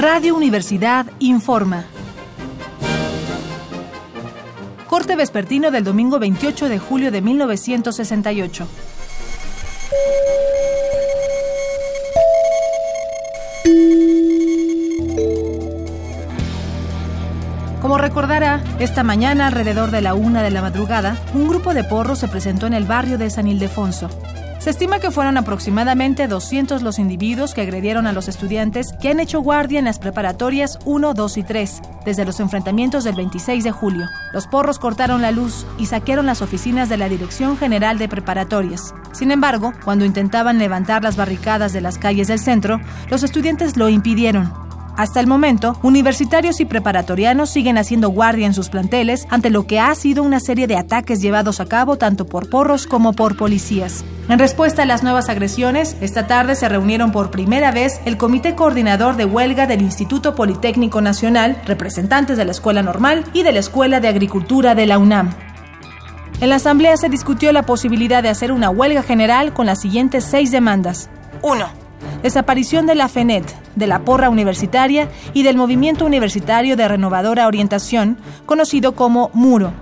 Radio Universidad informa. Corte vespertino del domingo 28 de julio de 1968. Como recordará, esta mañana, alrededor de la una de la madrugada, un grupo de porros se presentó en el barrio de San Ildefonso. Se estima que fueron aproximadamente 200 los individuos que agredieron a los estudiantes que han hecho guardia en las preparatorias 1, 2 y 3, desde los enfrentamientos del 26 de julio. Los porros cortaron la luz y saquearon las oficinas de la Dirección General de Preparatorias. Sin embargo, cuando intentaban levantar las barricadas de las calles del centro, los estudiantes lo impidieron. Hasta el momento, universitarios y preparatorianos siguen haciendo guardia en sus planteles ante lo que ha sido una serie de ataques llevados a cabo tanto por porros como por policías. En respuesta a las nuevas agresiones, esta tarde se reunieron por primera vez el Comité Coordinador de Huelga del Instituto Politécnico Nacional, representantes de la Escuela Normal y de la Escuela de Agricultura de la UNAM. En la asamblea se discutió la posibilidad de hacer una huelga general con las siguientes seis demandas. 1. Desaparición de la FENET, de la porra universitaria y del Movimiento Universitario de Renovadora Orientación, conocido como MURO.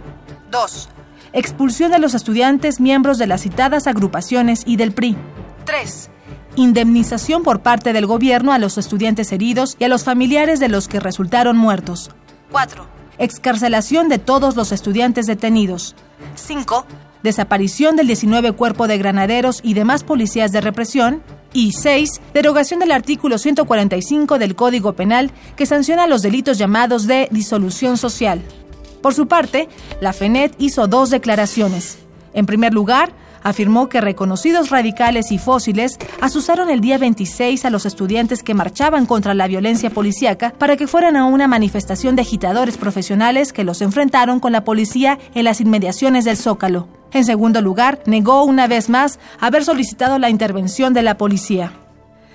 2 expulsión de los estudiantes miembros de las citadas agrupaciones y del PRI. 3. Indemnización por parte del gobierno a los estudiantes heridos y a los familiares de los que resultaron muertos. 4. Excarcelación de todos los estudiantes detenidos. 5. Desaparición del 19 cuerpo de granaderos y demás policías de represión. Y 6. Derogación del artículo 145 del Código Penal que sanciona los delitos llamados de disolución social. Por su parte, la FENET hizo dos declaraciones. En primer lugar, afirmó que reconocidos radicales y fósiles asusaron el día 26 a los estudiantes que marchaban contra la violencia policíaca para que fueran a una manifestación de agitadores profesionales que los enfrentaron con la policía en las inmediaciones del Zócalo. En segundo lugar, negó una vez más haber solicitado la intervención de la policía.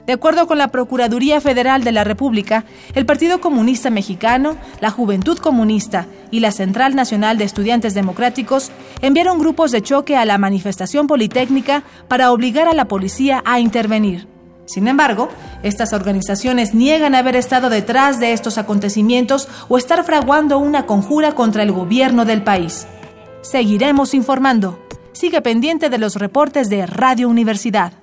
De acuerdo con la Procuraduría Federal de la República, el Partido Comunista Mexicano, la Juventud Comunista y la Central Nacional de Estudiantes Democráticos enviaron grupos de choque a la manifestación politécnica para obligar a la policía a intervenir. Sin embargo, estas organizaciones niegan haber estado detrás de estos acontecimientos o estar fraguando una conjura contra el gobierno del país. Seguiremos informando. Sigue pendiente de los reportes de Radio Universidad.